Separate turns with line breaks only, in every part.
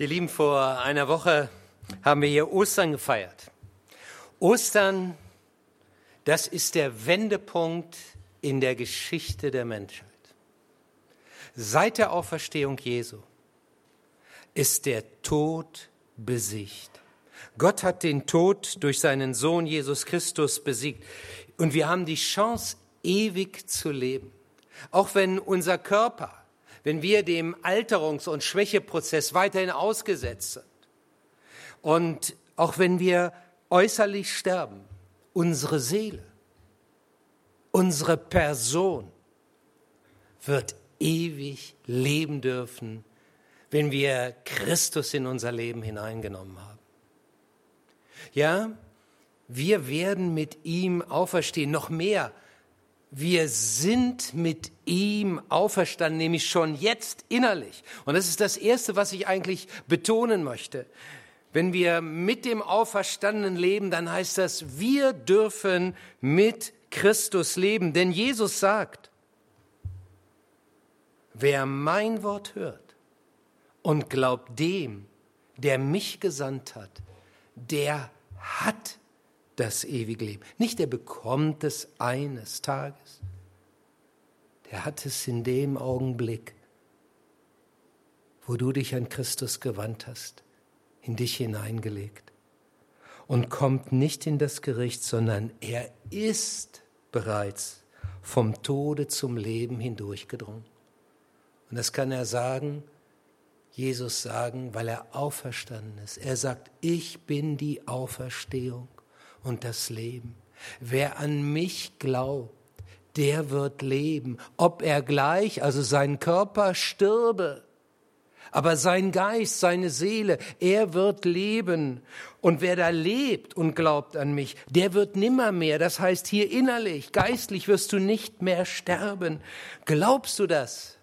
Ihr Lieben, vor einer Woche haben wir hier Ostern gefeiert. Ostern, das ist der Wendepunkt in der Geschichte der Menschheit. Seit der Auferstehung Jesu ist der Tod besiegt. Gott hat den Tod durch seinen Sohn Jesus Christus besiegt. Und wir haben die Chance, ewig zu leben. Auch wenn unser Körper wenn wir dem Alterungs- und Schwächeprozess weiterhin ausgesetzt sind. Und auch wenn wir äußerlich sterben, unsere Seele, unsere Person wird ewig leben dürfen, wenn wir Christus in unser Leben hineingenommen haben. Ja, wir werden mit ihm auferstehen, noch mehr wir sind mit ihm auferstanden, nämlich schon jetzt innerlich. Und das ist das Erste, was ich eigentlich betonen möchte. Wenn wir mit dem Auferstandenen leben, dann heißt das, wir dürfen mit Christus leben. Denn Jesus sagt, wer mein Wort hört und glaubt dem, der mich gesandt hat, der hat das ewige Leben. Nicht der bekommt es eines Tages. Der hat es in dem Augenblick, wo du dich an Christus gewandt hast, in dich hineingelegt. Und kommt nicht in das Gericht, sondern er ist bereits vom Tode zum Leben hindurchgedrungen. Und das kann er sagen, Jesus sagen, weil er auferstanden ist. Er sagt, ich bin die Auferstehung und das Leben. Wer an mich glaubt, der wird leben, ob er gleich, also sein Körper stirbe, aber sein Geist, seine Seele, er wird leben. Und wer da lebt und glaubt an mich, der wird nimmermehr, das heißt hier innerlich, geistlich wirst du nicht mehr sterben. Glaubst du das?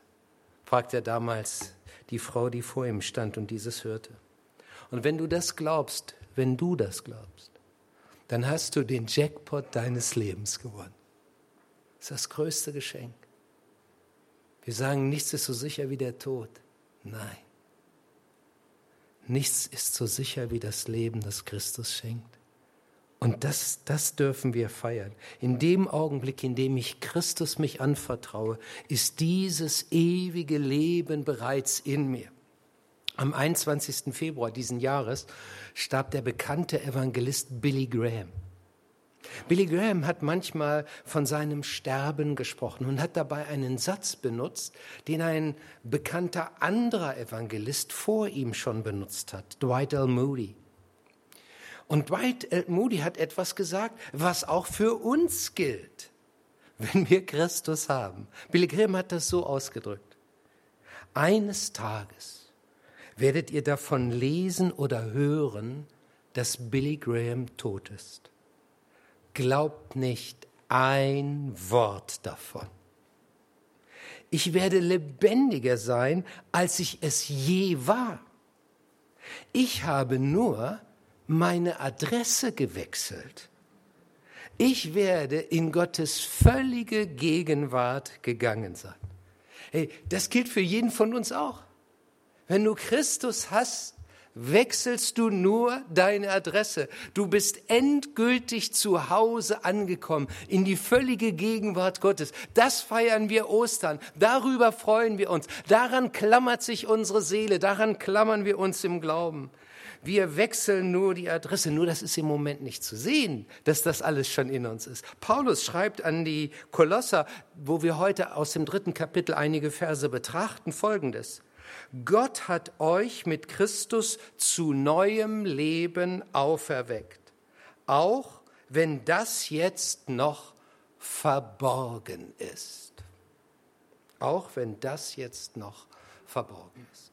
fragt er damals die Frau, die vor ihm stand und dieses hörte. Und wenn du das glaubst, wenn du das glaubst, dann hast du den Jackpot deines Lebens gewonnen. Das ist das größte Geschenk. Wir sagen, nichts ist so sicher wie der Tod. Nein. Nichts ist so sicher wie das Leben, das Christus schenkt. Und das, das dürfen wir feiern. In dem Augenblick, in dem ich Christus mich anvertraue, ist dieses ewige Leben bereits in mir. Am 21. Februar diesen Jahres starb der bekannte Evangelist Billy Graham. Billy Graham hat manchmal von seinem Sterben gesprochen und hat dabei einen Satz benutzt, den ein bekannter anderer Evangelist vor ihm schon benutzt hat, Dwight L. Moody. Und Dwight L. Moody hat etwas gesagt, was auch für uns gilt, wenn wir Christus haben. Billy Graham hat das so ausgedrückt. Eines Tages werdet ihr davon lesen oder hören, dass Billy Graham tot ist. Glaubt nicht ein Wort davon. Ich werde lebendiger sein, als ich es je war. Ich habe nur meine Adresse gewechselt. Ich werde in Gottes völlige Gegenwart gegangen sein. Hey, das gilt für jeden von uns auch. Wenn du Christus hast, wechselst du nur deine Adresse. Du bist endgültig zu Hause angekommen, in die völlige Gegenwart Gottes. Das feiern wir Ostern. Darüber freuen wir uns. Daran klammert sich unsere Seele. Daran klammern wir uns im Glauben. Wir wechseln nur die Adresse. Nur das ist im Moment nicht zu sehen, dass das alles schon in uns ist. Paulus schreibt an die Kolosser, wo wir heute aus dem dritten Kapitel einige Verse betrachten, folgendes. Gott hat euch mit Christus zu neuem Leben auferweckt, auch wenn das jetzt noch verborgen ist. Auch wenn das jetzt noch verborgen ist.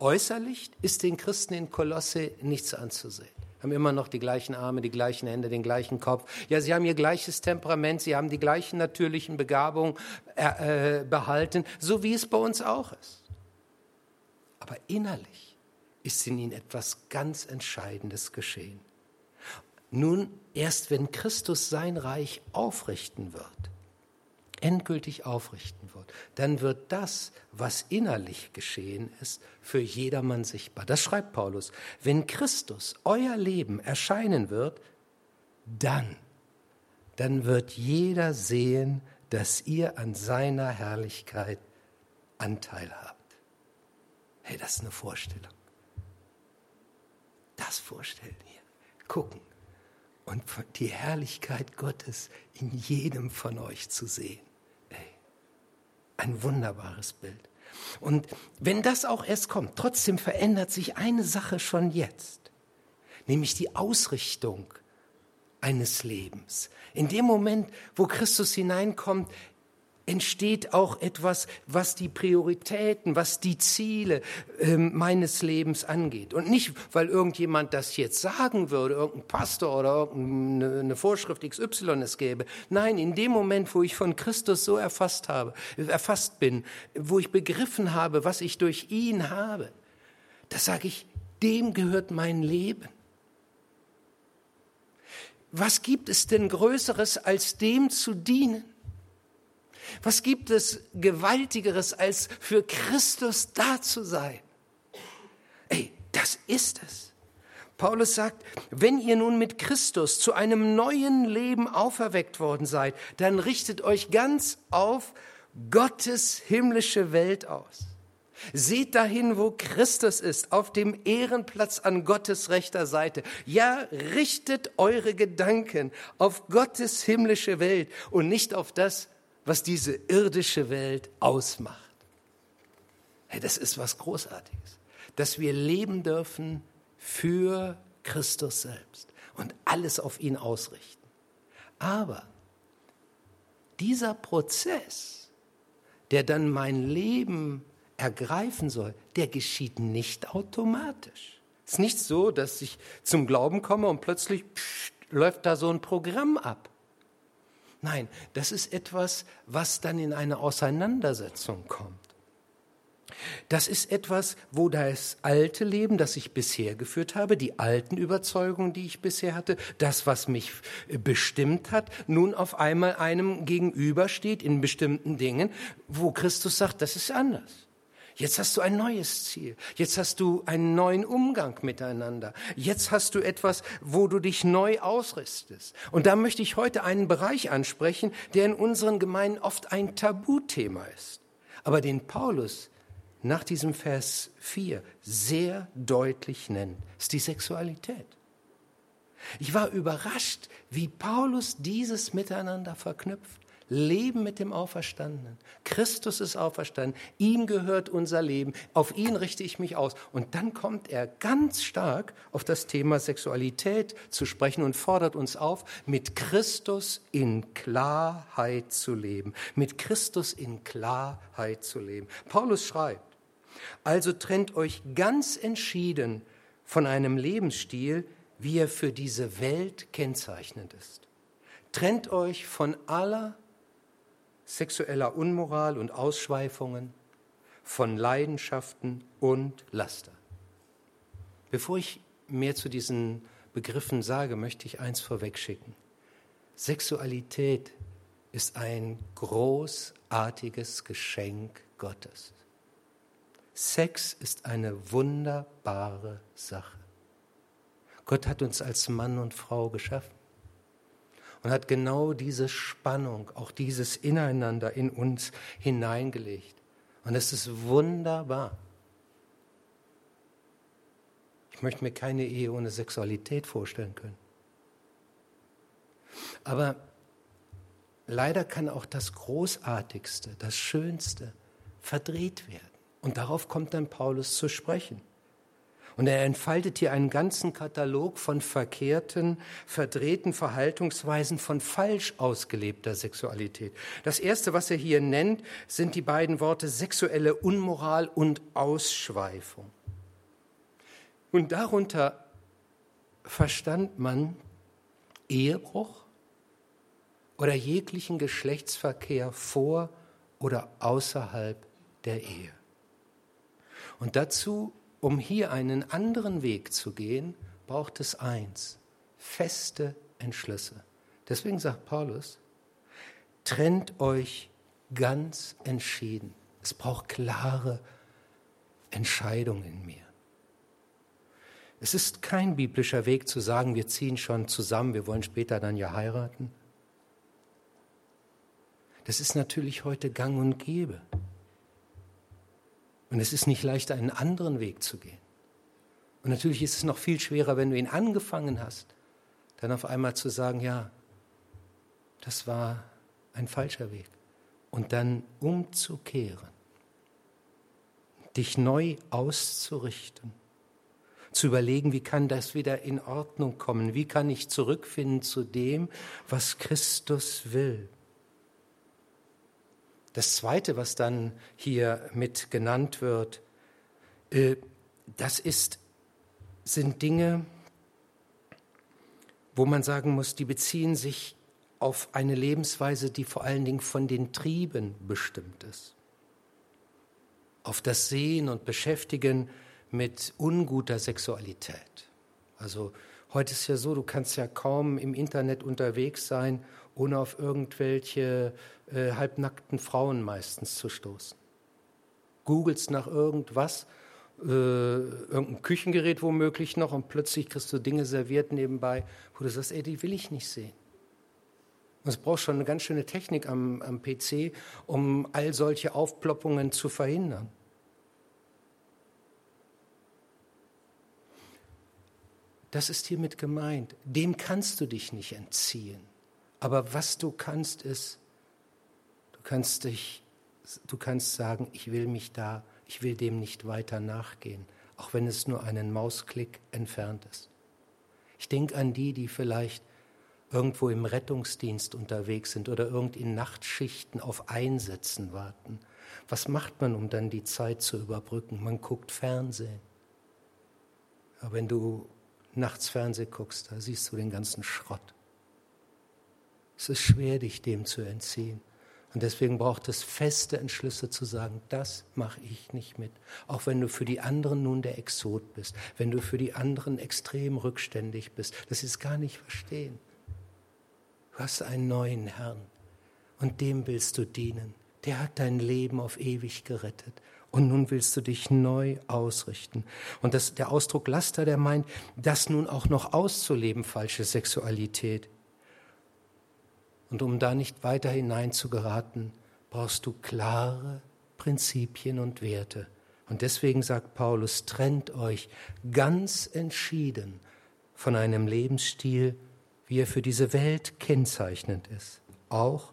Äußerlich ist den Christen in Kolosse nichts anzusehen haben immer noch die gleichen Arme, die gleichen Hände, den gleichen Kopf. Ja, sie haben ihr gleiches Temperament, sie haben die gleichen natürlichen Begabungen äh, äh behalten, so wie es bei uns auch ist aber innerlich ist in ihnen etwas ganz Entscheidendes geschehen. Nun, erst wenn Christus sein Reich aufrichten wird, endgültig aufrichten wird, dann wird das, was innerlich geschehen ist, für jedermann sichtbar. Das schreibt Paulus. Wenn Christus euer Leben erscheinen wird, dann, dann wird jeder sehen, dass ihr an seiner Herrlichkeit Anteil habt. Hey, das ist eine Vorstellung. Das vorstellen hier. Gucken. Und die Herrlichkeit Gottes in jedem von euch zu sehen. Ein wunderbares Bild. Und wenn das auch erst kommt, trotzdem verändert sich eine Sache schon jetzt, nämlich die Ausrichtung eines Lebens. In dem Moment, wo Christus hineinkommt, entsteht auch etwas, was die Prioritäten, was die Ziele äh, meines Lebens angeht. Und nicht, weil irgendjemand das jetzt sagen würde, irgendein Pastor oder irgendeine Vorschrift XY es gäbe. Nein, in dem Moment, wo ich von Christus so erfasst habe, erfasst bin, wo ich begriffen habe, was ich durch ihn habe, da sage ich, dem gehört mein Leben. Was gibt es denn Größeres, als dem zu dienen? Was gibt es Gewaltigeres, als für Christus da zu sein? Ey, das ist es. Paulus sagt, wenn ihr nun mit Christus zu einem neuen Leben auferweckt worden seid, dann richtet euch ganz auf Gottes himmlische Welt aus. Seht dahin, wo Christus ist, auf dem Ehrenplatz an Gottes rechter Seite. Ja, richtet eure Gedanken auf Gottes himmlische Welt und nicht auf das, was diese irdische Welt ausmacht. Hey, das ist was Großartiges, dass wir leben dürfen für Christus selbst und alles auf ihn ausrichten. Aber dieser Prozess, der dann mein Leben ergreifen soll, der geschieht nicht automatisch. Es ist nicht so, dass ich zum Glauben komme und plötzlich pff, läuft da so ein Programm ab. Nein, das ist etwas, was dann in eine Auseinandersetzung kommt. Das ist etwas, wo das alte Leben, das ich bisher geführt habe, die alten Überzeugungen, die ich bisher hatte, das, was mich bestimmt hat, nun auf einmal einem gegenübersteht in bestimmten Dingen, wo Christus sagt, das ist anders. Jetzt hast du ein neues Ziel. Jetzt hast du einen neuen Umgang miteinander. Jetzt hast du etwas, wo du dich neu ausrüstest. Und da möchte ich heute einen Bereich ansprechen, der in unseren Gemeinden oft ein Tabuthema ist. Aber den Paulus nach diesem Vers 4 sehr deutlich nennt, ist die Sexualität. Ich war überrascht, wie Paulus dieses miteinander verknüpft. Leben mit dem Auferstandenen. Christus ist auferstanden. Ihm gehört unser Leben. Auf ihn richte ich mich aus. Und dann kommt er ganz stark auf das Thema Sexualität zu sprechen und fordert uns auf, mit Christus in Klarheit zu leben. Mit Christus in Klarheit zu leben. Paulus schreibt, also trennt euch ganz entschieden von einem Lebensstil, wie er für diese Welt kennzeichnend ist. Trennt euch von aller sexueller Unmoral und Ausschweifungen, von Leidenschaften und Laster. Bevor ich mehr zu diesen Begriffen sage, möchte ich eins vorwegschicken. Sexualität ist ein großartiges Geschenk Gottes. Sex ist eine wunderbare Sache. Gott hat uns als Mann und Frau geschaffen und hat genau diese Spannung, auch dieses Ineinander in uns hineingelegt. Und es ist wunderbar. Ich möchte mir keine Ehe ohne Sexualität vorstellen können. Aber leider kann auch das Großartigste, das Schönste verdreht werden. Und darauf kommt dann Paulus zu sprechen. Und er entfaltet hier einen ganzen Katalog von verkehrten, verdrehten Verhaltungsweisen von falsch ausgelebter Sexualität. Das erste, was er hier nennt, sind die beiden Worte sexuelle Unmoral und Ausschweifung. Und darunter verstand man Ehebruch oder jeglichen Geschlechtsverkehr vor oder außerhalb der Ehe. Und dazu um hier einen anderen Weg zu gehen, braucht es eins, feste Entschlüsse. Deswegen sagt Paulus, trennt euch ganz entschieden. Es braucht klare Entscheidungen in mir. Es ist kein biblischer Weg zu sagen, wir ziehen schon zusammen, wir wollen später dann ja heiraten. Das ist natürlich heute gang und gäbe. Und es ist nicht leicht, einen anderen Weg zu gehen. Und natürlich ist es noch viel schwerer, wenn du ihn angefangen hast, dann auf einmal zu sagen, ja, das war ein falscher Weg. Und dann umzukehren, dich neu auszurichten, zu überlegen, wie kann das wieder in Ordnung kommen, wie kann ich zurückfinden zu dem, was Christus will. Das Zweite, was dann hier mit genannt wird, äh, das ist, sind Dinge, wo man sagen muss, die beziehen sich auf eine Lebensweise, die vor allen Dingen von den Trieben bestimmt ist. Auf das Sehen und Beschäftigen mit unguter Sexualität. Also heute ist ja so, du kannst ja kaum im Internet unterwegs sein, ohne auf irgendwelche äh, halbnackten Frauen meistens zu stoßen. Googelst nach irgendwas, äh, irgendein Küchengerät womöglich noch und plötzlich kriegst du Dinge serviert nebenbei, wo du sagst, ey, die will ich nicht sehen. Es braucht schon eine ganz schöne Technik am, am PC, um all solche Aufploppungen zu verhindern. Das ist hiermit gemeint. Dem kannst du dich nicht entziehen. Aber was du kannst, ist, du kannst dich, du kannst sagen, ich will mich da, ich will dem nicht weiter nachgehen, auch wenn es nur einen Mausklick entfernt ist. Ich denke an die, die vielleicht irgendwo im Rettungsdienst unterwegs sind oder irgend in Nachtschichten auf Einsätzen warten. Was macht man, um dann die Zeit zu überbrücken? Man guckt Fernsehen. Aber wenn du nachts Fernsehen guckst, da siehst du den ganzen Schrott. Es ist schwer, dich dem zu entziehen. Und deswegen braucht es feste Entschlüsse zu sagen, das mache ich nicht mit. Auch wenn du für die anderen nun der Exot bist, wenn du für die anderen extrem rückständig bist, das ist gar nicht verstehen. Du hast einen neuen Herrn und dem willst du dienen. Der hat dein Leben auf ewig gerettet. Und nun willst du dich neu ausrichten. Und das, der Ausdruck Laster, der meint, das nun auch noch auszuleben, falsche Sexualität. Und um da nicht weiter hineinzugeraten, brauchst du klare Prinzipien und Werte. Und deswegen sagt Paulus, trennt euch ganz entschieden von einem Lebensstil, wie er für diese Welt kennzeichnend ist. Auch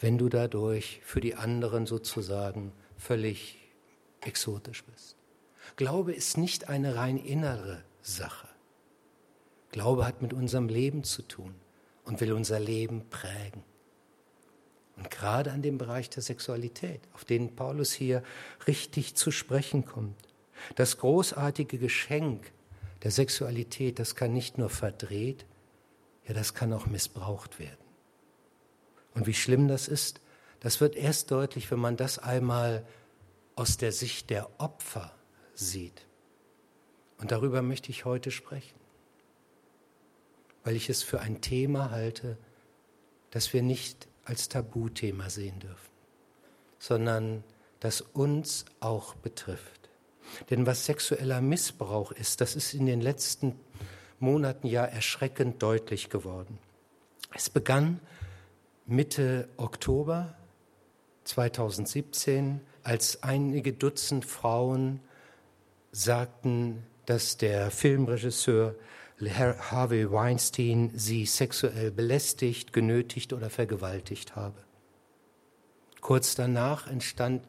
wenn du dadurch für die anderen sozusagen völlig exotisch bist. Glaube ist nicht eine rein innere Sache. Glaube hat mit unserem Leben zu tun und will unser Leben prägen. Und gerade an dem Bereich der Sexualität, auf den Paulus hier richtig zu sprechen kommt. Das großartige Geschenk der Sexualität, das kann nicht nur verdreht, ja, das kann auch missbraucht werden. Und wie schlimm das ist, das wird erst deutlich, wenn man das einmal aus der Sicht der Opfer sieht. Und darüber möchte ich heute sprechen, weil ich es für ein Thema halte, das wir nicht als Tabuthema sehen dürfen, sondern das uns auch betrifft. Denn was sexueller Missbrauch ist, das ist in den letzten Monaten ja erschreckend deutlich geworden. Es begann Mitte Oktober 2017, als einige Dutzend Frauen sagten, dass der Filmregisseur Harvey Weinstein sie sexuell belästigt, genötigt oder vergewaltigt habe. Kurz danach entstand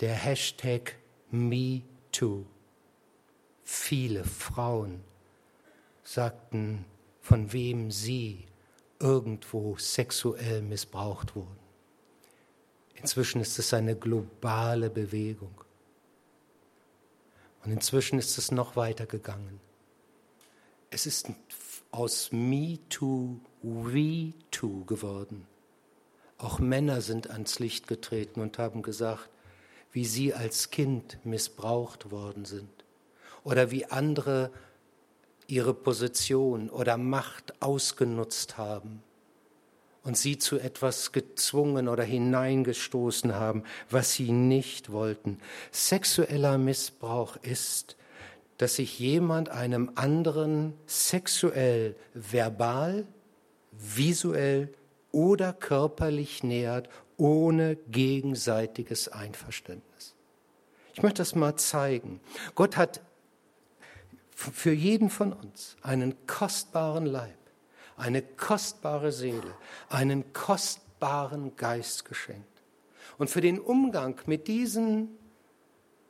der Hashtag MeToo. Viele Frauen sagten, von wem sie irgendwo sexuell missbraucht wurden. Inzwischen ist es eine globale Bewegung. Und inzwischen ist es noch weiter gegangen. Es ist aus Me Too We Too geworden. Auch Männer sind ans Licht getreten und haben gesagt, wie sie als Kind missbraucht worden sind oder wie andere ihre Position oder Macht ausgenutzt haben und sie zu etwas gezwungen oder hineingestoßen haben, was sie nicht wollten. Sexueller Missbrauch ist, dass sich jemand einem anderen sexuell, verbal, visuell oder körperlich nähert, ohne gegenseitiges Einverständnis. Ich möchte das mal zeigen. Gott hat für jeden von uns einen kostbaren Leib, eine kostbare Seele, einen kostbaren Geist geschenkt. Und für den Umgang mit diesen,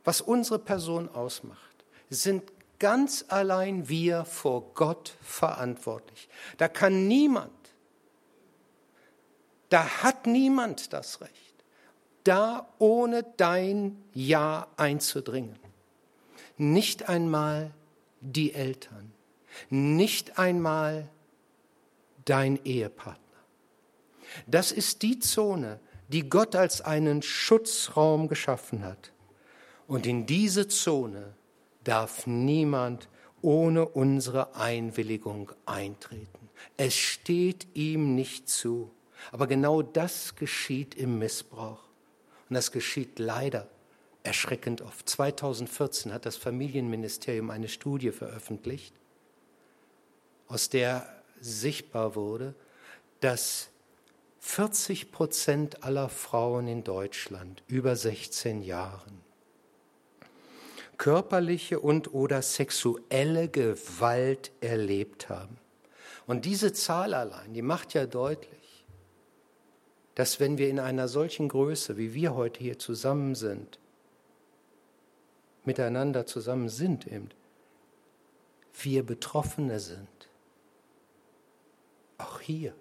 was unsere Person ausmacht, sind ganz allein wir vor Gott verantwortlich. Da kann niemand, da hat niemand das Recht, da ohne dein Ja einzudringen. Nicht einmal die Eltern, nicht einmal dein Ehepartner. Das ist die Zone, die Gott als einen Schutzraum geschaffen hat. Und in diese Zone darf niemand ohne unsere Einwilligung eintreten. Es steht ihm nicht zu. Aber genau das geschieht im Missbrauch. Und das geschieht leider erschreckend oft. 2014 hat das Familienministerium eine Studie veröffentlicht, aus der sichtbar wurde, dass 40 Prozent aller Frauen in Deutschland über 16 Jahren körperliche und oder sexuelle Gewalt erlebt haben. Und diese Zahl allein, die macht ja deutlich, dass wenn wir in einer solchen Größe, wie wir heute hier zusammen sind, miteinander zusammen sind, eben, wir Betroffene sind. Hier.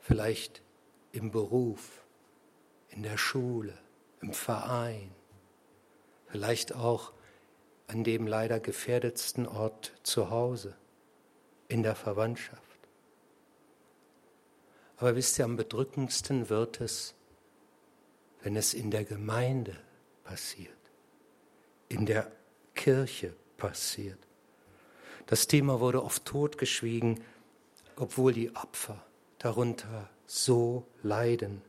Vielleicht im Beruf, in der Schule, im Verein, vielleicht auch an dem leider gefährdetsten Ort zu Hause, in der Verwandtschaft. Aber wisst ihr, am bedrückendsten wird es, wenn es in der Gemeinde passiert in der Kirche passiert. Das Thema wurde oft totgeschwiegen, obwohl die Opfer darunter so leiden.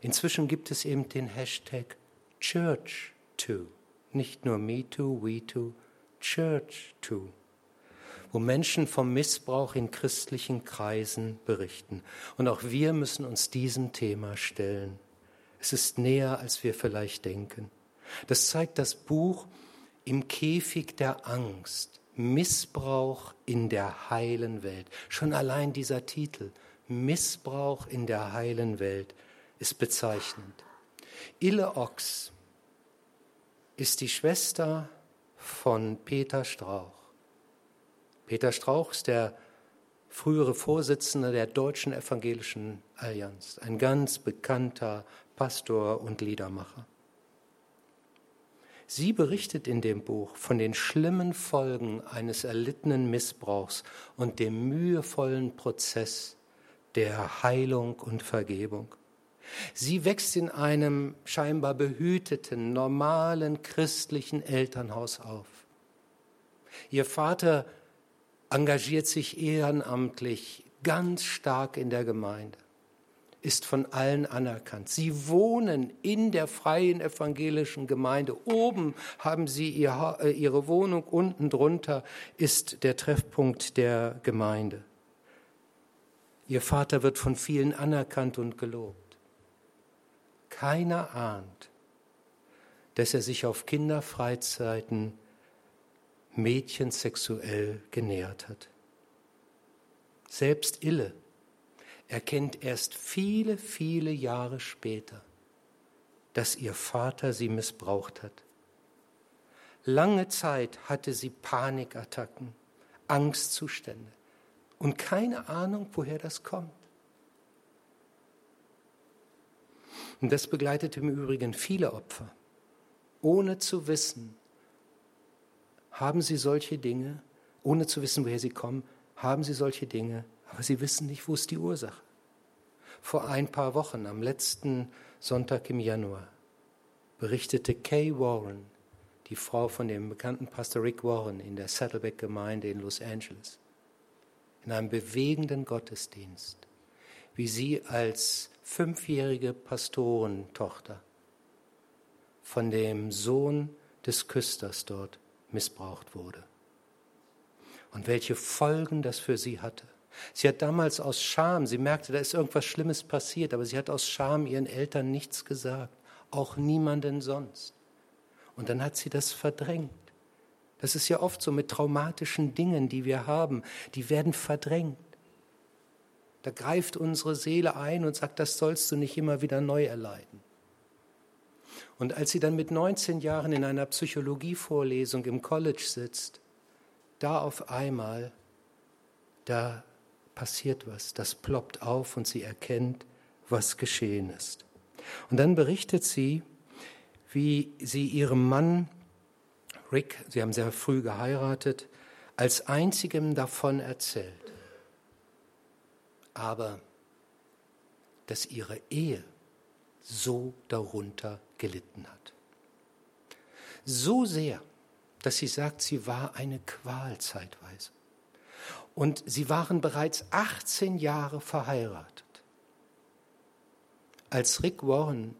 Inzwischen gibt es eben den Hashtag Church Too. Nicht nur Me Too, We Too, Church Too. Wo Menschen vom Missbrauch in christlichen Kreisen berichten. Und auch wir müssen uns diesem Thema stellen. Es ist näher, als wir vielleicht denken. Das zeigt das Buch Im Käfig der Angst. Missbrauch in der heilen Welt. Schon allein dieser Titel, Missbrauch in der heilen Welt, ist bezeichnend. Ille Ochs ist die Schwester von Peter Strauch. Peter Strauch ist der frühere Vorsitzende der Deutschen Evangelischen Allianz, ein ganz bekannter Pastor und Liedermacher. Sie berichtet in dem Buch von den schlimmen Folgen eines erlittenen Missbrauchs und dem mühevollen Prozess der Heilung und Vergebung. Sie wächst in einem scheinbar behüteten, normalen christlichen Elternhaus auf. Ihr Vater engagiert sich ehrenamtlich ganz stark in der Gemeinde ist von allen anerkannt. Sie wohnen in der freien evangelischen Gemeinde. Oben haben sie ihr, äh, ihre Wohnung, unten drunter ist der Treffpunkt der Gemeinde. Ihr Vater wird von vielen anerkannt und gelobt. Keiner ahnt, dass er sich auf Kinderfreizeiten Mädchen sexuell genährt hat. Selbst Ille, erkennt erst viele, viele Jahre später, dass ihr Vater sie missbraucht hat. Lange Zeit hatte sie Panikattacken, Angstzustände und keine Ahnung, woher das kommt. Und das begleitet im Übrigen viele Opfer, ohne zu wissen, haben sie solche Dinge, ohne zu wissen, woher sie kommen, haben sie solche Dinge aber sie wissen nicht, wo ist die Ursache. Vor ein paar Wochen, am letzten Sonntag im Januar, berichtete Kay Warren, die Frau von dem bekannten Pastor Rick Warren in der Saddleback Gemeinde in Los Angeles, in einem bewegenden Gottesdienst, wie sie als fünfjährige Pastorentochter von dem Sohn des Küsters dort missbraucht wurde. Und welche Folgen das für sie hatte. Sie hat damals aus Scham, sie merkte, da ist irgendwas Schlimmes passiert, aber sie hat aus Scham ihren Eltern nichts gesagt, auch niemanden sonst. Und dann hat sie das verdrängt. Das ist ja oft so mit traumatischen Dingen, die wir haben, die werden verdrängt. Da greift unsere Seele ein und sagt, das sollst du nicht immer wieder neu erleiden. Und als sie dann mit 19 Jahren in einer Psychologievorlesung im College sitzt, da auf einmal, da passiert was, das ploppt auf und sie erkennt, was geschehen ist. Und dann berichtet sie, wie sie ihrem Mann Rick, sie haben sehr früh geheiratet, als einzigem davon erzählt. Aber dass ihre Ehe so darunter gelitten hat. So sehr, dass sie sagt, sie war eine Qual zeitweise. Und sie waren bereits 18 Jahre verheiratet. Als Rick Warren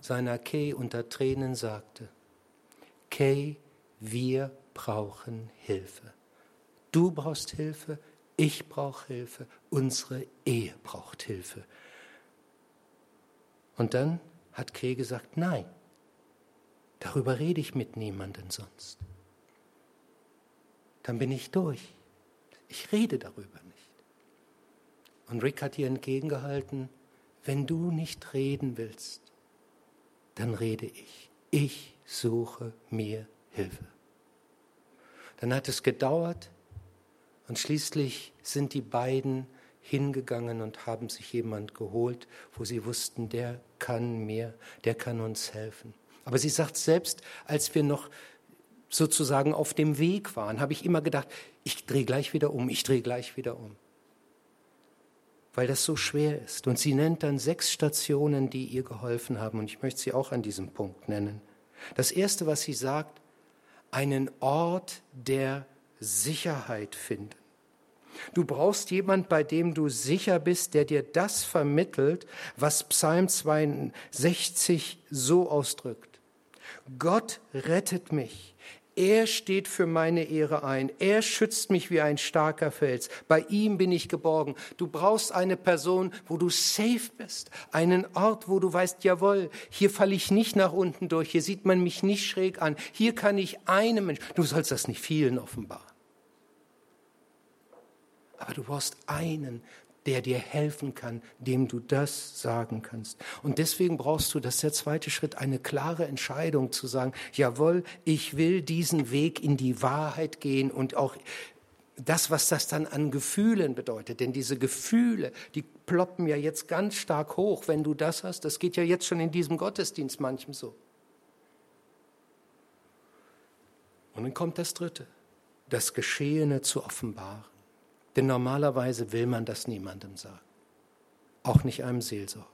seiner Kay unter Tränen sagte, Kay, wir brauchen Hilfe. Du brauchst Hilfe, ich brauche Hilfe, unsere Ehe braucht Hilfe. Und dann hat Kay gesagt, nein, darüber rede ich mit niemandem sonst. Dann bin ich durch. Ich rede darüber nicht. Und Rick hat ihr entgegengehalten, wenn du nicht reden willst, dann rede ich. Ich suche mir Hilfe. Dann hat es gedauert und schließlich sind die beiden hingegangen und haben sich jemand geholt, wo sie wussten, der kann mir, der kann uns helfen. Aber sie sagt selbst, als wir noch sozusagen auf dem Weg waren, habe ich immer gedacht, ich drehe gleich wieder um, ich drehe gleich wieder um. Weil das so schwer ist. Und sie nennt dann sechs Stationen, die ihr geholfen haben. Und ich möchte sie auch an diesem Punkt nennen. Das Erste, was sie sagt, einen Ort der Sicherheit finden. Du brauchst jemand, bei dem du sicher bist, der dir das vermittelt, was Psalm 62 so ausdrückt. Gott rettet mich. Er steht für meine Ehre ein. Er schützt mich wie ein starker Fels. Bei ihm bin ich geborgen. Du brauchst eine Person, wo du safe bist. Einen Ort, wo du weißt, jawohl, hier falle ich nicht nach unten durch. Hier sieht man mich nicht schräg an. Hier kann ich einem Menschen, du sollst das nicht vielen offenbaren. Aber du brauchst einen, der dir helfen kann, dem du das sagen kannst. Und deswegen brauchst du, das ist der zweite Schritt, eine klare Entscheidung zu sagen, jawohl, ich will diesen Weg in die Wahrheit gehen und auch das, was das dann an Gefühlen bedeutet. Denn diese Gefühle, die ploppen ja jetzt ganz stark hoch, wenn du das hast. Das geht ja jetzt schon in diesem Gottesdienst manchem so. Und dann kommt das Dritte, das Geschehene zu offenbaren. Denn normalerweise will man das niemandem sagen, auch nicht einem Seelsorger.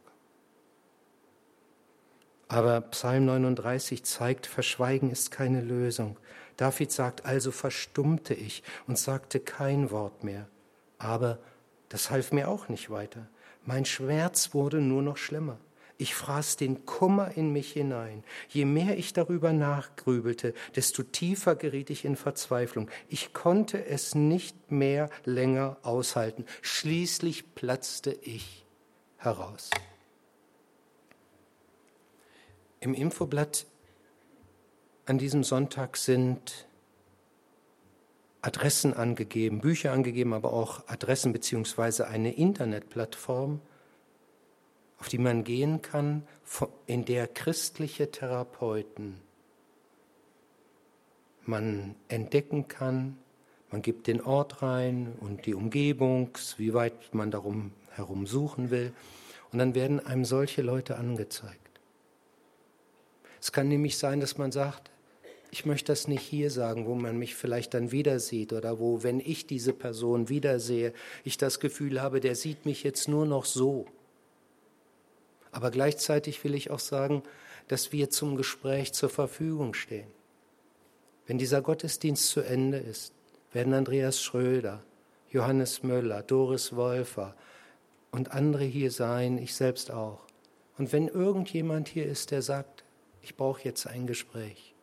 Aber Psalm 39 zeigt, Verschweigen ist keine Lösung. David sagt, also verstummte ich und sagte kein Wort mehr. Aber das half mir auch nicht weiter. Mein Schmerz wurde nur noch schlimmer. Ich fraß den Kummer in mich hinein. Je mehr ich darüber nachgrübelte, desto tiefer geriet ich in Verzweiflung. Ich konnte es nicht mehr länger aushalten. Schließlich platzte ich heraus. Im Infoblatt an diesem Sonntag sind Adressen angegeben, Bücher angegeben, aber auch Adressen beziehungsweise eine Internetplattform, auf die man gehen kann, in der christliche Therapeuten man entdecken kann, man gibt den Ort rein und die Umgebung, wie weit man darum herum suchen will, und dann werden einem solche Leute angezeigt. Es kann nämlich sein, dass man sagt, ich möchte das nicht hier sagen, wo man mich vielleicht dann wieder sieht oder wo, wenn ich diese Person wiedersehe, ich das Gefühl habe, der sieht mich jetzt nur noch so. Aber gleichzeitig will ich auch sagen, dass wir zum Gespräch zur Verfügung stehen. Wenn dieser Gottesdienst zu Ende ist, werden Andreas Schröder, Johannes Möller, Doris Wolfer und andere hier sein, ich selbst auch. Und wenn irgendjemand hier ist, der sagt, ich brauche jetzt ein Gespräch,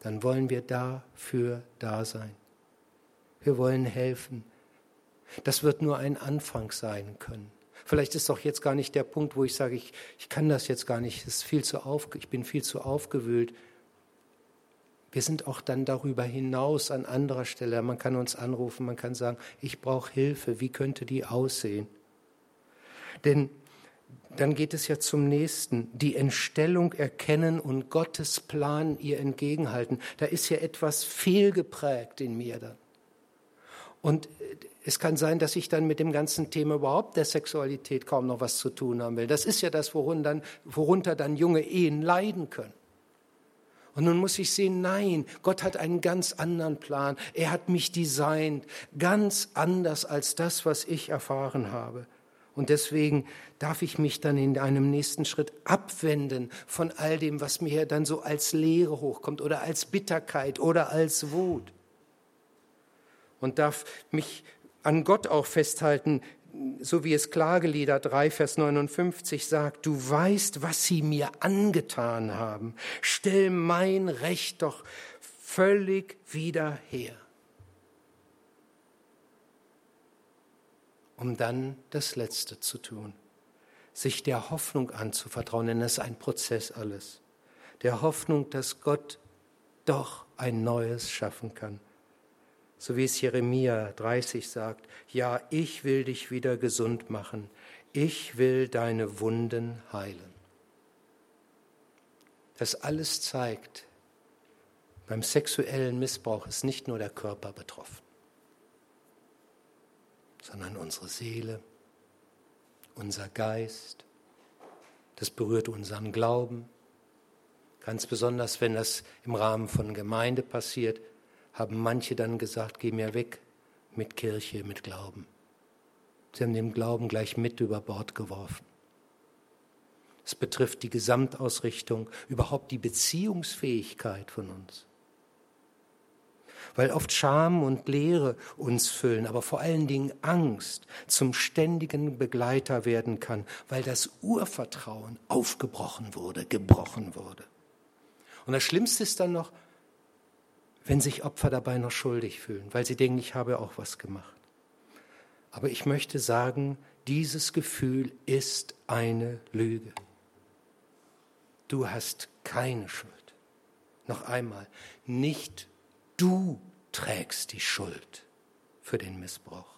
dann wollen wir dafür da sein. Wir wollen helfen. Das wird nur ein Anfang sein können. Vielleicht ist doch jetzt gar nicht der Punkt, wo ich sage, ich, ich kann das jetzt gar nicht, ist viel zu auf, ich bin viel zu aufgewühlt. Wir sind auch dann darüber hinaus an anderer Stelle. Man kann uns anrufen, man kann sagen, ich brauche Hilfe, wie könnte die aussehen? Denn dann geht es ja zum nächsten, die Entstellung erkennen und Gottes Plan ihr entgegenhalten. Da ist ja etwas fehlgeprägt in mir dann. Und es kann sein, dass ich dann mit dem ganzen Thema überhaupt der Sexualität kaum noch was zu tun haben will. Das ist ja das, worunter dann, worunter dann junge Ehen leiden können. Und nun muss ich sehen, nein, Gott hat einen ganz anderen Plan. Er hat mich designt, ganz anders als das, was ich erfahren habe. Und deswegen darf ich mich dann in einem nächsten Schritt abwenden von all dem, was mir dann so als Leere hochkommt oder als Bitterkeit oder als Wut. Und darf mich an Gott auch festhalten, so wie es Klagelieder 3, Vers 59 sagt, du weißt, was sie mir angetan haben. Stell mein Recht doch völlig wieder her. Um dann das Letzte zu tun, sich der Hoffnung anzuvertrauen, denn es ist ein Prozess alles. Der Hoffnung, dass Gott doch ein Neues schaffen kann so wie es Jeremia 30 sagt, ja, ich will dich wieder gesund machen, ich will deine Wunden heilen. Das alles zeigt, beim sexuellen Missbrauch ist nicht nur der Körper betroffen, sondern unsere Seele, unser Geist, das berührt unseren Glauben, ganz besonders wenn das im Rahmen von Gemeinde passiert, haben manche dann gesagt, geh mir weg mit Kirche, mit Glauben. Sie haben den Glauben gleich mit über Bord geworfen. Es betrifft die Gesamtausrichtung, überhaupt die Beziehungsfähigkeit von uns. Weil oft Scham und Leere uns füllen, aber vor allen Dingen Angst zum ständigen Begleiter werden kann, weil das Urvertrauen aufgebrochen wurde, gebrochen wurde. Und das Schlimmste ist dann noch, wenn sich Opfer dabei noch schuldig fühlen, weil sie denken, ich habe auch was gemacht. Aber ich möchte sagen, dieses Gefühl ist eine Lüge. Du hast keine Schuld. Noch einmal, nicht du trägst die Schuld für den Missbrauch.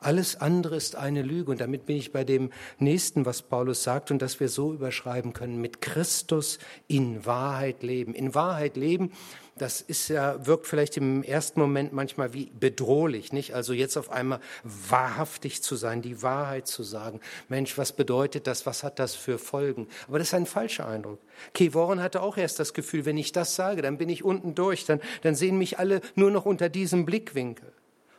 Alles andere ist eine Lüge. Und damit bin ich bei dem nächsten, was Paulus sagt und das wir so überschreiben können, mit Christus in Wahrheit leben. In Wahrheit leben, das ist ja, wirkt vielleicht im ersten Moment manchmal wie bedrohlich, nicht? Also jetzt auf einmal wahrhaftig zu sein, die Wahrheit zu sagen. Mensch, was bedeutet das? Was hat das für Folgen? Aber das ist ein falscher Eindruck. Kevoren hatte auch erst das Gefühl, wenn ich das sage, dann bin ich unten durch, dann, dann sehen mich alle nur noch unter diesem Blickwinkel.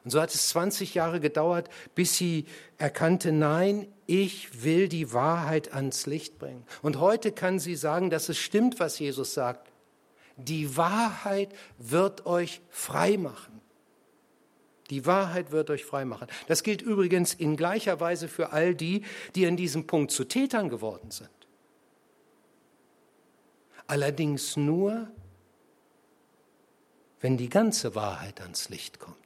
Und so hat es 20 Jahre gedauert, bis sie erkannte, nein, ich will die Wahrheit ans Licht bringen. Und heute kann sie sagen, dass es stimmt, was Jesus sagt. Die Wahrheit wird euch frei machen. Die Wahrheit wird euch frei machen. Das gilt übrigens in gleicher Weise für all die, die an diesem Punkt zu Tätern geworden sind. Allerdings nur, wenn die ganze Wahrheit ans Licht kommt.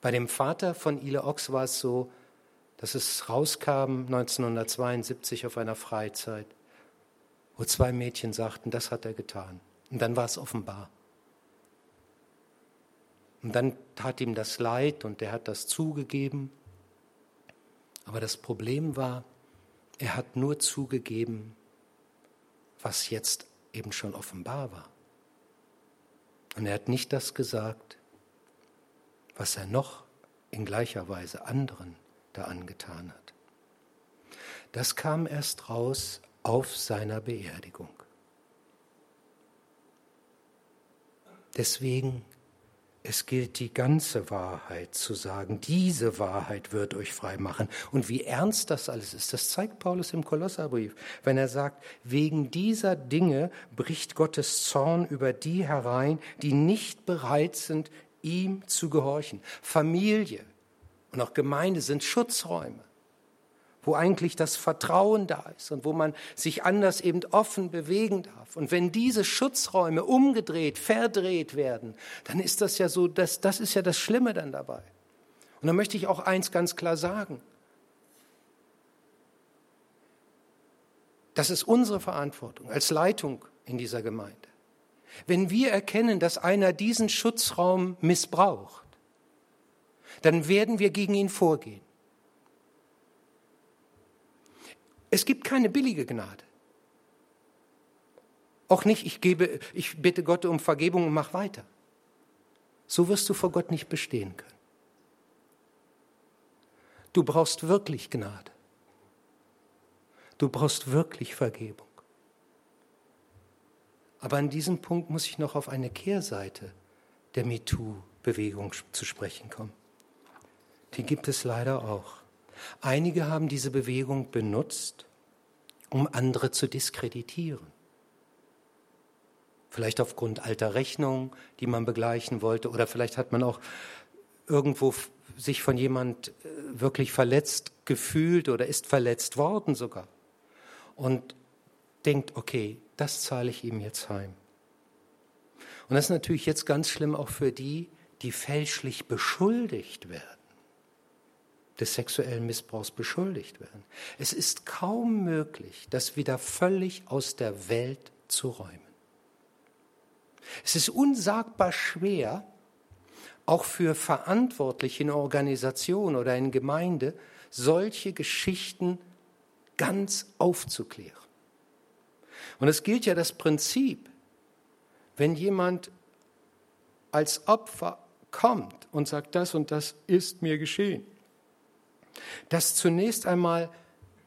Bei dem Vater von Ile Ox war es so, dass es rauskam 1972 auf einer Freizeit, wo zwei Mädchen sagten, das hat er getan. Und dann war es offenbar. Und dann tat ihm das leid und er hat das zugegeben. Aber das Problem war, er hat nur zugegeben, was jetzt eben schon offenbar war. Und er hat nicht das gesagt, was er noch in gleicher Weise anderen da angetan hat. Das kam erst raus auf seiner Beerdigung. Deswegen, es gilt die ganze Wahrheit zu sagen. Diese Wahrheit wird euch frei machen. Und wie ernst das alles ist, das zeigt Paulus im Kolosserbrief, wenn er sagt, wegen dieser Dinge bricht Gottes Zorn über die herein, die nicht bereit sind, ihm zu gehorchen. Familie, und auch Gemeinde sind Schutzräume, wo eigentlich das Vertrauen da ist und wo man sich anders eben offen bewegen darf. Und wenn diese Schutzräume umgedreht, verdreht werden, dann ist das ja so, das, das ist ja das Schlimme dann dabei. Und da möchte ich auch eins ganz klar sagen. Das ist unsere Verantwortung als Leitung in dieser Gemeinde. Wenn wir erkennen, dass einer diesen Schutzraum missbraucht, dann werden wir gegen ihn vorgehen. Es gibt keine billige Gnade. Auch nicht, ich gebe, ich bitte Gott um Vergebung und mach weiter. So wirst du vor Gott nicht bestehen können. Du brauchst wirklich Gnade. Du brauchst wirklich Vergebung. Aber an diesem Punkt muss ich noch auf eine Kehrseite der MeToo-Bewegung zu sprechen kommen. Die gibt es leider auch. Einige haben diese Bewegung benutzt, um andere zu diskreditieren. Vielleicht aufgrund alter Rechnungen, die man begleichen wollte, oder vielleicht hat man auch irgendwo sich von jemand äh, wirklich verletzt gefühlt oder ist verletzt worden sogar und denkt, okay, das zahle ich ihm jetzt heim. Und das ist natürlich jetzt ganz schlimm auch für die, die fälschlich beschuldigt werden des sexuellen Missbrauchs beschuldigt werden. Es ist kaum möglich, das wieder völlig aus der Welt zu räumen. Es ist unsagbar schwer, auch für Verantwortliche in Organisationen oder in Gemeinde, solche Geschichten ganz aufzuklären. Und es gilt ja das Prinzip, wenn jemand als Opfer kommt und sagt, das und das ist mir geschehen, dass zunächst einmal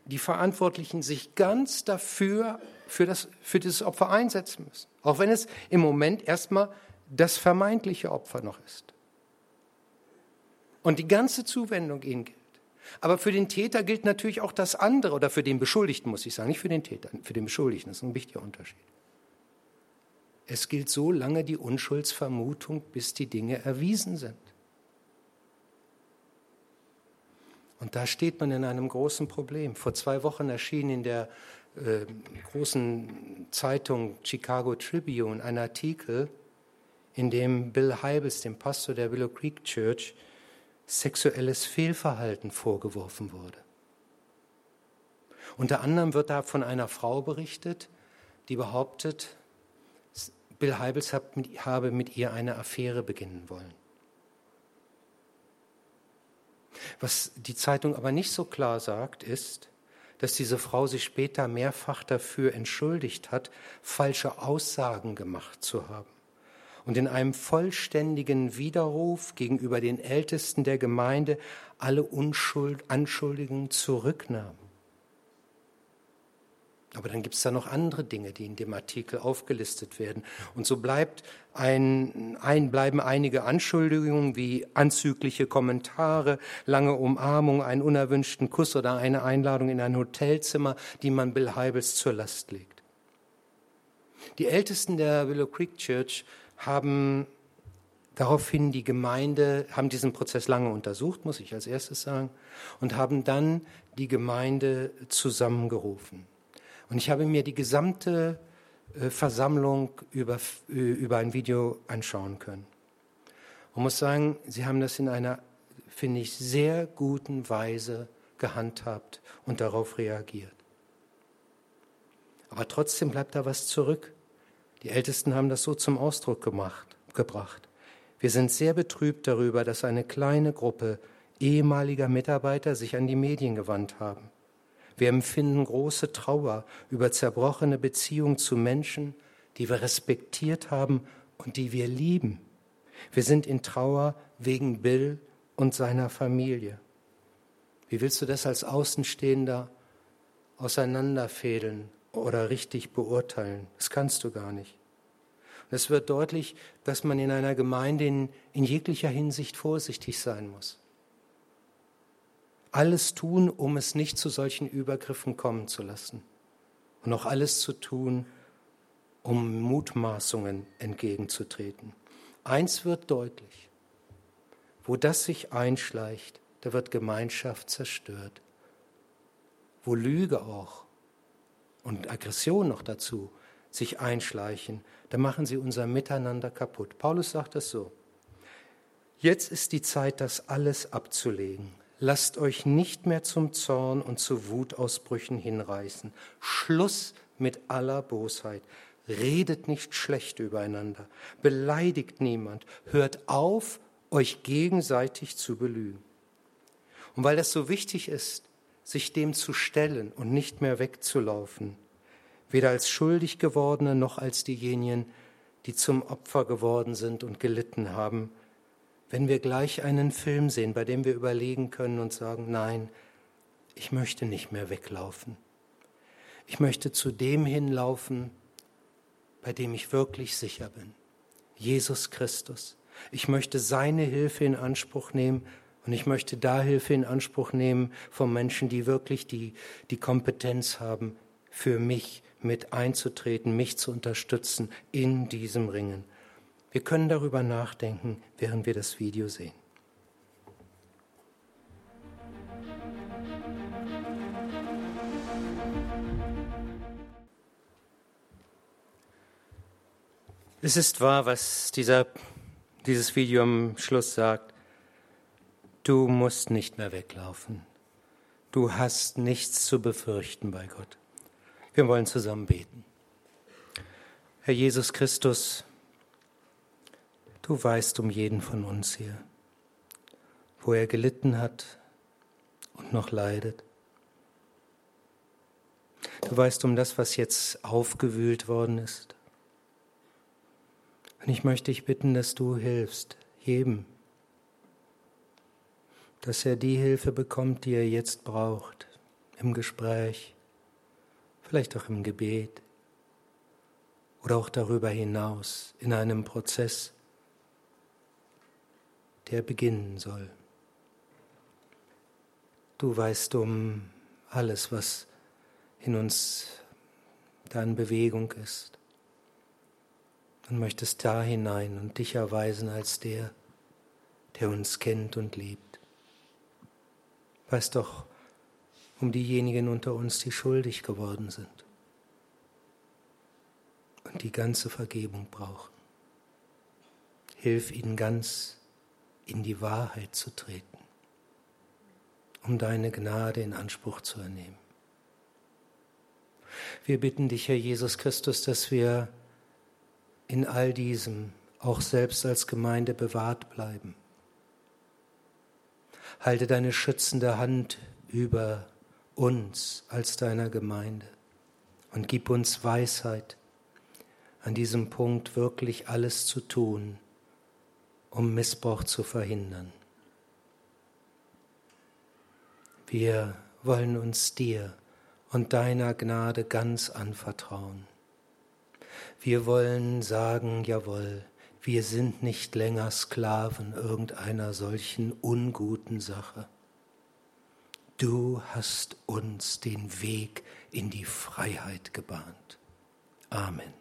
die Verantwortlichen sich ganz dafür, für, das, für dieses Opfer einsetzen müssen. Auch wenn es im Moment erstmal das vermeintliche Opfer noch ist. Und die ganze Zuwendung ihnen gilt. Aber für den Täter gilt natürlich auch das andere, oder für den Beschuldigten muss ich sagen, nicht für den Täter, für den Beschuldigten, das ist ein wichtiger Unterschied. Es gilt so lange die Unschuldsvermutung, bis die Dinge erwiesen sind. Und da steht man in einem großen Problem. Vor zwei Wochen erschien in der äh, großen Zeitung Chicago Tribune ein Artikel, in dem Bill Heibels, dem Pastor der Willow Creek Church, sexuelles Fehlverhalten vorgeworfen wurde. Unter anderem wird da von einer Frau berichtet, die behauptet, Bill Heibels habe mit ihr eine Affäre beginnen wollen. Was die Zeitung aber nicht so klar sagt, ist, dass diese Frau sich später mehrfach dafür entschuldigt hat, falsche Aussagen gemacht zu haben und in einem vollständigen Widerruf gegenüber den Ältesten der Gemeinde alle Unschuld, Anschuldigungen zurücknahm. Aber dann gibt es da noch andere Dinge, die in dem Artikel aufgelistet werden. Und so bleibt ein, ein, bleiben einige Anschuldigungen wie anzügliche Kommentare, lange Umarmung, einen unerwünschten Kuss oder eine Einladung in ein Hotelzimmer, die man Bill Heibels zur Last legt. Die Ältesten der Willow Creek Church haben daraufhin die Gemeinde, haben diesen Prozess lange untersucht, muss ich als erstes sagen, und haben dann die Gemeinde zusammengerufen. Und ich habe mir die gesamte äh, Versammlung über, äh, über ein Video anschauen können. Und muss sagen, sie haben das in einer, finde ich, sehr guten Weise gehandhabt und darauf reagiert. Aber trotzdem bleibt da was zurück. Die Ältesten haben das so zum Ausdruck gemacht, gebracht. Wir sind sehr betrübt darüber, dass eine kleine Gruppe ehemaliger Mitarbeiter sich an die Medien gewandt haben. Wir empfinden große Trauer über zerbrochene Beziehungen zu Menschen, die wir respektiert haben und die wir lieben. Wir sind in Trauer wegen Bill und seiner Familie. Wie willst du das als Außenstehender auseinanderfädeln oder richtig beurteilen? Das kannst du gar nicht. Es wird deutlich, dass man in einer Gemeinde in, in jeglicher Hinsicht vorsichtig sein muss alles tun, um es nicht zu solchen Übergriffen kommen zu lassen. Und auch alles zu tun, um Mutmaßungen entgegenzutreten. Eins wird deutlich, wo das sich einschleicht, da wird Gemeinschaft zerstört. Wo Lüge auch und Aggression noch dazu sich einschleichen, da machen sie unser Miteinander kaputt. Paulus sagt das so. Jetzt ist die Zeit, das alles abzulegen. Lasst euch nicht mehr zum Zorn und zu Wutausbrüchen hinreißen. Schluss mit aller Bosheit. Redet nicht schlecht übereinander. Beleidigt niemand. Hört auf, euch gegenseitig zu belügen. Und weil das so wichtig ist, sich dem zu stellen und nicht mehr wegzulaufen, weder als schuldig gewordene noch als diejenigen, die zum Opfer geworden sind und gelitten haben, wenn wir gleich einen Film sehen, bei dem wir überlegen können und sagen, nein, ich möchte nicht mehr weglaufen. Ich möchte zu dem hinlaufen, bei dem ich wirklich sicher bin. Jesus Christus. Ich möchte seine Hilfe in Anspruch nehmen und ich möchte da Hilfe in Anspruch nehmen von Menschen, die wirklich die, die Kompetenz haben, für mich mit einzutreten, mich zu unterstützen in diesem Ringen. Wir können darüber nachdenken, während wir das Video sehen. Es ist wahr, was dieser, dieses Video am Schluss sagt. Du musst nicht mehr weglaufen. Du hast nichts zu befürchten bei Gott. Wir wollen zusammen beten. Herr Jesus Christus, Du weißt um jeden von uns hier, wo er gelitten hat und noch leidet. Du weißt um das, was jetzt aufgewühlt worden ist. Und ich möchte dich bitten, dass du hilfst, jedem, dass er die Hilfe bekommt, die er jetzt braucht, im Gespräch, vielleicht auch im Gebet oder auch darüber hinaus in einem Prozess, der beginnen soll. Du weißt um alles, was in uns da in Bewegung ist und möchtest da hinein und dich erweisen als der, der uns kennt und liebt. Weißt doch um diejenigen unter uns, die schuldig geworden sind und die ganze Vergebung brauchen. Hilf ihnen ganz in die Wahrheit zu treten, um deine Gnade in Anspruch zu ernehmen. Wir bitten dich, Herr Jesus Christus, dass wir in all diesem auch selbst als Gemeinde bewahrt bleiben. Halte deine schützende Hand über uns als deiner Gemeinde und gib uns Weisheit, an diesem Punkt wirklich alles zu tun, um Missbrauch zu verhindern. Wir wollen uns dir und deiner Gnade ganz anvertrauen. Wir wollen sagen, jawohl, wir sind nicht länger Sklaven irgendeiner solchen unguten Sache. Du hast uns den Weg in die Freiheit gebahnt. Amen.